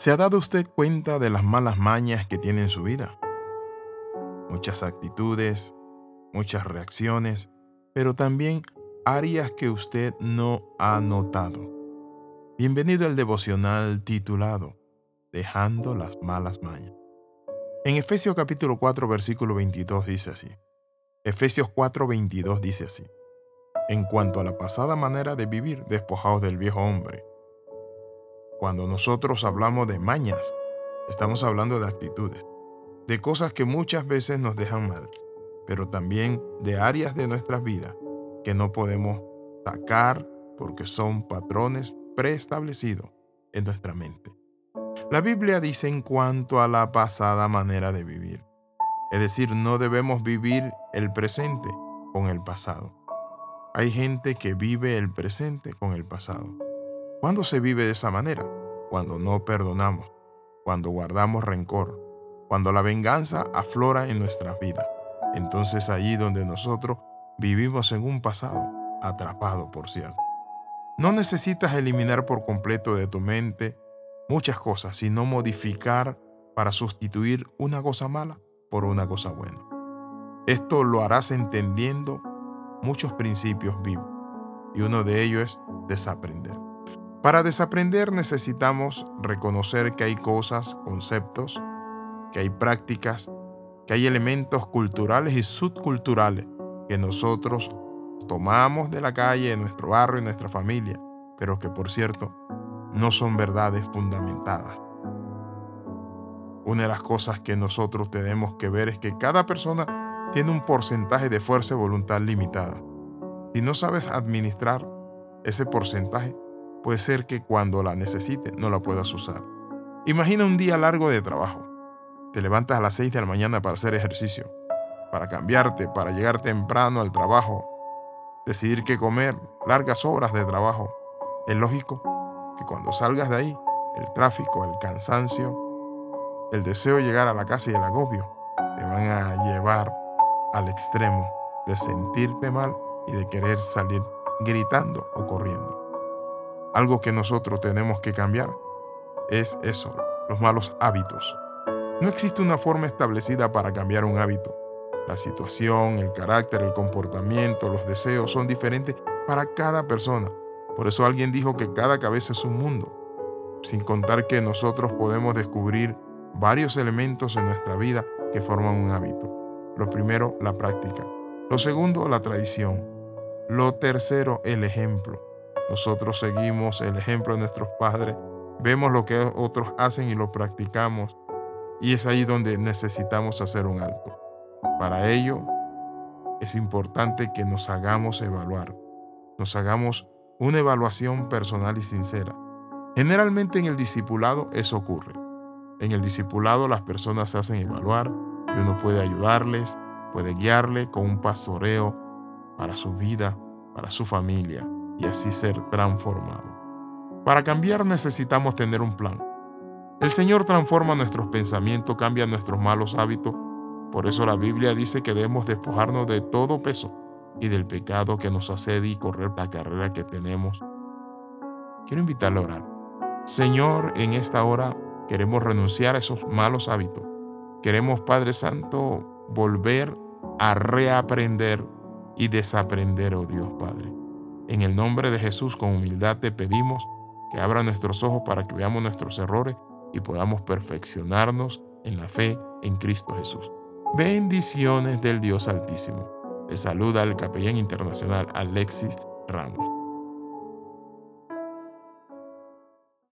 ¿Se ha dado usted cuenta de las malas mañas que tiene en su vida? Muchas actitudes, muchas reacciones, pero también áreas que usted no ha notado. Bienvenido al devocional titulado Dejando las malas mañas. En Efesios capítulo 4 versículo 22 dice así. Efesios 4 22 dice así. En cuanto a la pasada manera de vivir, despojados del viejo hombre. Cuando nosotros hablamos de mañas, estamos hablando de actitudes, de cosas que muchas veces nos dejan mal, pero también de áreas de nuestras vidas que no podemos sacar porque son patrones preestablecidos en nuestra mente. La Biblia dice en cuanto a la pasada manera de vivir, es decir, no debemos vivir el presente con el pasado. Hay gente que vive el presente con el pasado. ¿Cuándo se vive de esa manera? Cuando no perdonamos, cuando guardamos rencor, cuando la venganza aflora en nuestras vidas. Entonces allí donde nosotros vivimos en un pasado atrapado, por cierto. No necesitas eliminar por completo de tu mente muchas cosas, sino modificar para sustituir una cosa mala por una cosa buena. Esto lo harás entendiendo muchos principios vivos y uno de ellos es desaprender. Para desaprender necesitamos reconocer que hay cosas, conceptos, que hay prácticas, que hay elementos culturales y subculturales que nosotros tomamos de la calle, de nuestro barrio y nuestra familia, pero que por cierto no son verdades fundamentadas. Una de las cosas que nosotros tenemos que ver es que cada persona tiene un porcentaje de fuerza y voluntad limitada. Si no sabes administrar ese porcentaje, puede ser que cuando la necesites no la puedas usar. Imagina un día largo de trabajo. Te levantas a las 6 de la mañana para hacer ejercicio, para cambiarte, para llegar temprano al trabajo, decidir qué comer, largas horas de trabajo. Es lógico que cuando salgas de ahí, el tráfico, el cansancio, el deseo de llegar a la casa y el agobio te van a llevar al extremo de sentirte mal y de querer salir gritando o corriendo. Algo que nosotros tenemos que cambiar es eso, los malos hábitos. No existe una forma establecida para cambiar un hábito. La situación, el carácter, el comportamiento, los deseos son diferentes para cada persona. Por eso alguien dijo que cada cabeza es un mundo, sin contar que nosotros podemos descubrir varios elementos en nuestra vida que forman un hábito. Lo primero, la práctica. Lo segundo, la tradición. Lo tercero, el ejemplo. Nosotros seguimos el ejemplo de nuestros padres, vemos lo que otros hacen y lo practicamos. Y es ahí donde necesitamos hacer un alto. Para ello, es importante que nos hagamos evaluar, nos hagamos una evaluación personal y sincera. Generalmente en el discipulado eso ocurre. En el discipulado las personas se hacen evaluar y uno puede ayudarles, puede guiarle con un pastoreo para su vida, para su familia y así ser transformado. Para cambiar necesitamos tener un plan. El Señor transforma nuestros pensamientos, cambia nuestros malos hábitos. Por eso la Biblia dice que debemos despojarnos de todo peso y del pecado que nos asedia y correr la carrera que tenemos. Quiero invitarle a orar. Señor, en esta hora Queremos renunciar a esos malos hábitos. Queremos, Padre Santo, volver a reaprender y desaprender, oh Dios Padre. En el nombre de Jesús, con humildad te pedimos que abra nuestros ojos para que veamos nuestros errores y podamos perfeccionarnos en la fe en Cristo Jesús. Bendiciones del Dios Altísimo. Le saluda el capellán internacional Alexis Ramos.